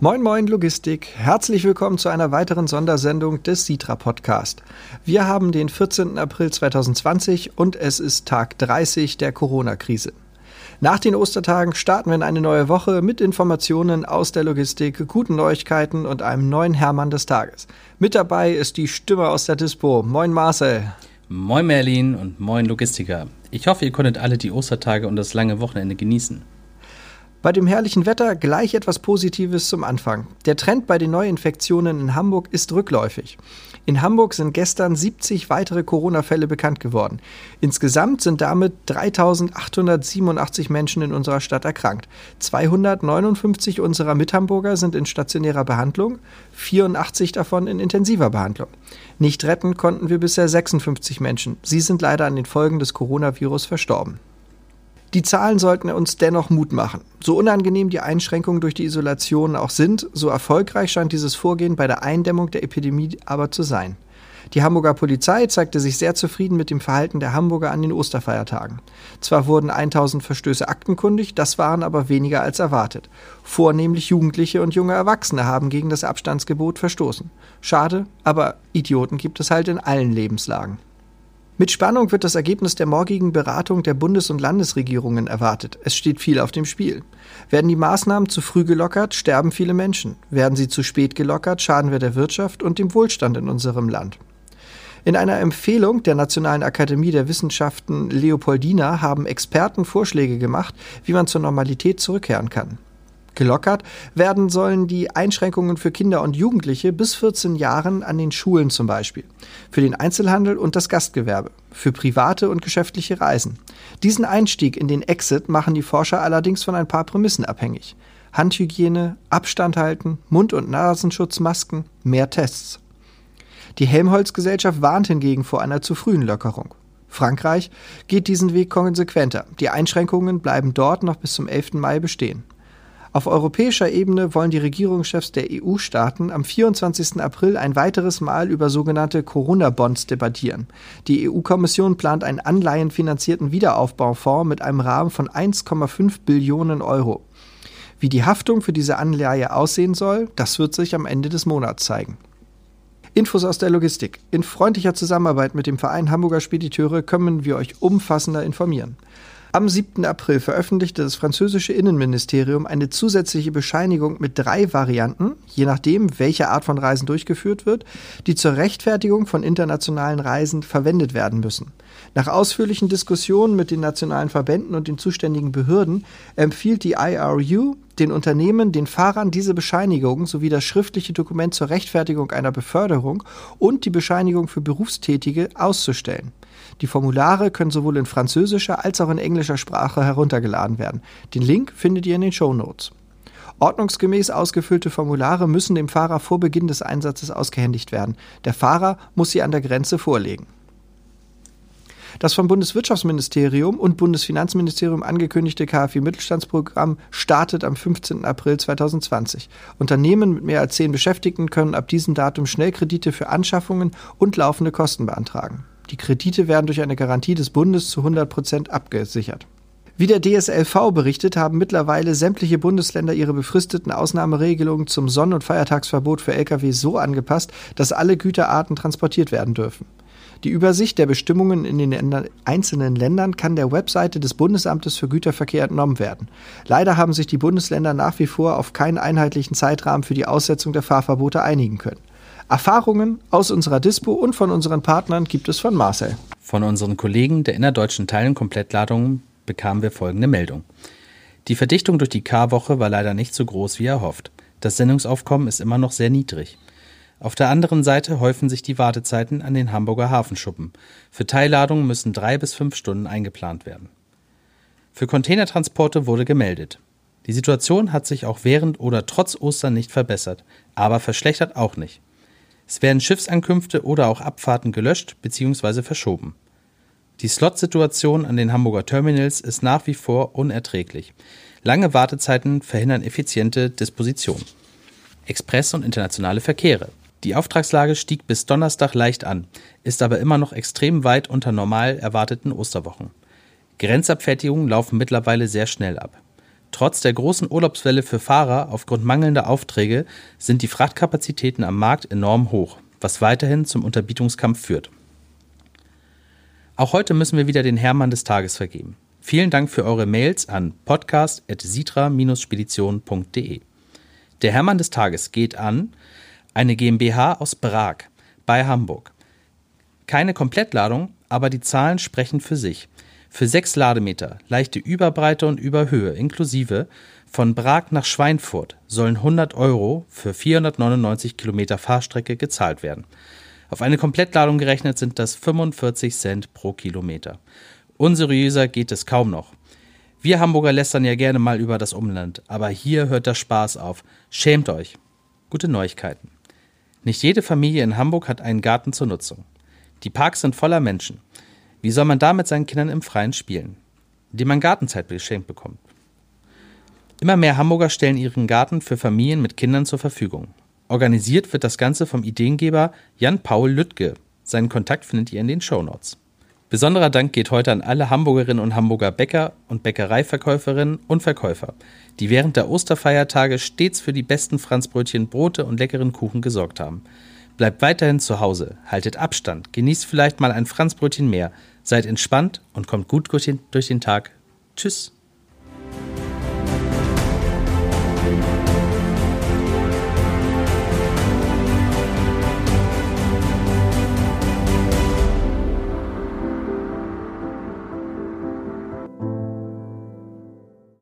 Moin Moin Logistik, herzlich willkommen zu einer weiteren Sondersendung des Sitra Podcast. Wir haben den 14. April 2020 und es ist Tag 30 der Corona-Krise. Nach den Ostertagen starten wir in eine neue Woche mit Informationen aus der Logistik, guten Neuigkeiten und einem neuen Hermann des Tages. Mit dabei ist die Stimme aus der Dispo. Moin Marcel. Moin Merlin und moin Logistiker. Ich hoffe, ihr konntet alle die Ostertage und das lange Wochenende genießen. Bei dem herrlichen Wetter gleich etwas Positives zum Anfang. Der Trend bei den Neuinfektionen in Hamburg ist rückläufig. In Hamburg sind gestern 70 weitere Corona-Fälle bekannt geworden. Insgesamt sind damit 3.887 Menschen in unserer Stadt erkrankt. 259 unserer Mithamburger sind in stationärer Behandlung, 84 davon in intensiver Behandlung. Nicht retten konnten wir bisher 56 Menschen. Sie sind leider an den Folgen des Coronavirus verstorben. Die Zahlen sollten uns dennoch Mut machen. So unangenehm die Einschränkungen durch die Isolation auch sind, so erfolgreich scheint dieses Vorgehen bei der Eindämmung der Epidemie aber zu sein. Die Hamburger Polizei zeigte sich sehr zufrieden mit dem Verhalten der Hamburger an den Osterfeiertagen. Zwar wurden 1000 Verstöße aktenkundig, das waren aber weniger als erwartet. Vornehmlich Jugendliche und junge Erwachsene haben gegen das Abstandsgebot verstoßen. Schade, aber Idioten gibt es halt in allen Lebenslagen. Mit Spannung wird das Ergebnis der morgigen Beratung der Bundes- und Landesregierungen erwartet. Es steht viel auf dem Spiel. Werden die Maßnahmen zu früh gelockert, sterben viele Menschen. Werden sie zu spät gelockert, schaden wir der Wirtschaft und dem Wohlstand in unserem Land. In einer Empfehlung der Nationalen Akademie der Wissenschaften Leopoldina haben Experten Vorschläge gemacht, wie man zur Normalität zurückkehren kann. Gelockert werden sollen die Einschränkungen für Kinder und Jugendliche bis 14 Jahren an den Schulen zum Beispiel, für den Einzelhandel und das Gastgewerbe, für private und geschäftliche Reisen. Diesen Einstieg in den Exit machen die Forscher allerdings von ein paar Prämissen abhängig. Handhygiene, Abstand halten, Mund- und Nasenschutzmasken, mehr Tests. Die Helmholtz-Gesellschaft warnt hingegen vor einer zu frühen Lockerung. Frankreich geht diesen Weg konsequenter. Die Einschränkungen bleiben dort noch bis zum 11. Mai bestehen. Auf europäischer Ebene wollen die Regierungschefs der EU-Staaten am 24. April ein weiteres Mal über sogenannte Corona-Bonds debattieren. Die EU-Kommission plant einen anleihenfinanzierten Wiederaufbaufonds mit einem Rahmen von 1,5 Billionen Euro. Wie die Haftung für diese Anleihe aussehen soll, das wird sich am Ende des Monats zeigen. Infos aus der Logistik. In freundlicher Zusammenarbeit mit dem Verein Hamburger Spediteure können wir euch umfassender informieren. Am 7. April veröffentlichte das französische Innenministerium eine zusätzliche Bescheinigung mit drei Varianten, je nachdem, welche Art von Reisen durchgeführt wird, die zur Rechtfertigung von internationalen Reisen verwendet werden müssen. Nach ausführlichen Diskussionen mit den nationalen Verbänden und den zuständigen Behörden empfiehlt die IRU den Unternehmen, den Fahrern diese Bescheinigung sowie das schriftliche Dokument zur Rechtfertigung einer Beförderung und die Bescheinigung für Berufstätige auszustellen. Die Formulare können sowohl in französischer als auch in englischer Sprache heruntergeladen werden. Den Link findet ihr in den Show Notes. Ordnungsgemäß ausgefüllte Formulare müssen dem Fahrer vor Beginn des Einsatzes ausgehändigt werden. Der Fahrer muss sie an der Grenze vorlegen. Das vom Bundeswirtschaftsministerium und Bundesfinanzministerium angekündigte KfW-Mittelstandsprogramm startet am 15. April 2020. Unternehmen mit mehr als zehn Beschäftigten können ab diesem Datum Schnellkredite für Anschaffungen und laufende Kosten beantragen. Die Kredite werden durch eine Garantie des Bundes zu 100 Prozent abgesichert. Wie der DSLV berichtet, haben mittlerweile sämtliche Bundesländer ihre befristeten Ausnahmeregelungen zum Sonn- und Feiertagsverbot für Lkw so angepasst, dass alle Güterarten transportiert werden dürfen. Die Übersicht der Bestimmungen in den einzelnen Ländern kann der Webseite des Bundesamtes für Güterverkehr entnommen werden. Leider haben sich die Bundesländer nach wie vor auf keinen einheitlichen Zeitrahmen für die Aussetzung der Fahrverbote einigen können. Erfahrungen aus unserer Dispo und von unseren Partnern gibt es von Marcel. Von unseren Kollegen der innerdeutschen Teilen Komplettladungen bekamen wir folgende Meldung. Die Verdichtung durch die K-Woche war leider nicht so groß wie erhofft. Das Sendungsaufkommen ist immer noch sehr niedrig. Auf der anderen Seite häufen sich die Wartezeiten an den Hamburger Hafenschuppen. Für Teilladungen müssen drei bis fünf Stunden eingeplant werden. Für Containertransporte wurde gemeldet. Die Situation hat sich auch während oder trotz Ostern nicht verbessert, aber verschlechtert auch nicht. Es werden Schiffsankünfte oder auch Abfahrten gelöscht bzw. verschoben. Die Slot-Situation an den Hamburger Terminals ist nach wie vor unerträglich. Lange Wartezeiten verhindern effiziente Disposition. Express- und internationale Verkehre. Die Auftragslage stieg bis Donnerstag leicht an, ist aber immer noch extrem weit unter normal erwarteten Osterwochen. Grenzabfertigungen laufen mittlerweile sehr schnell ab. Trotz der großen Urlaubswelle für Fahrer aufgrund mangelnder Aufträge sind die Frachtkapazitäten am Markt enorm hoch, was weiterhin zum Unterbietungskampf führt. Auch heute müssen wir wieder den Hermann des Tages vergeben. Vielen Dank für eure Mails an podcast.sitra-spedition.de. Der Hermann des Tages geht an eine GmbH aus Prag bei Hamburg. Keine Komplettladung, aber die Zahlen sprechen für sich. Für sechs Lademeter, leichte Überbreite und Überhöhe inklusive von Prag nach Schweinfurt sollen 100 Euro für 499 Kilometer Fahrstrecke gezahlt werden. Auf eine Komplettladung gerechnet sind das 45 Cent pro Kilometer. Unseriöser geht es kaum noch. Wir Hamburger lästern ja gerne mal über das Umland, aber hier hört der Spaß auf. Schämt euch. Gute Neuigkeiten. Nicht jede Familie in Hamburg hat einen Garten zur Nutzung. Die Parks sind voller Menschen. Wie soll man da mit seinen Kindern im Freien spielen? Indem man Gartenzeit geschenkt bekommt. Immer mehr Hamburger stellen ihren Garten für Familien mit Kindern zur Verfügung. Organisiert wird das Ganze vom Ideengeber Jan-Paul Lüttke. Seinen Kontakt findet ihr in den Shownotes. Besonderer Dank geht heute an alle Hamburgerinnen und Hamburger Bäcker und Bäckereiverkäuferinnen und Verkäufer, die während der Osterfeiertage stets für die besten Franzbrötchen, Brote und leckeren Kuchen gesorgt haben. Bleibt weiterhin zu Hause, haltet Abstand, genießt vielleicht mal ein Franzbrötchen mehr, seid entspannt und kommt gut durch den, Tag. Tschüss.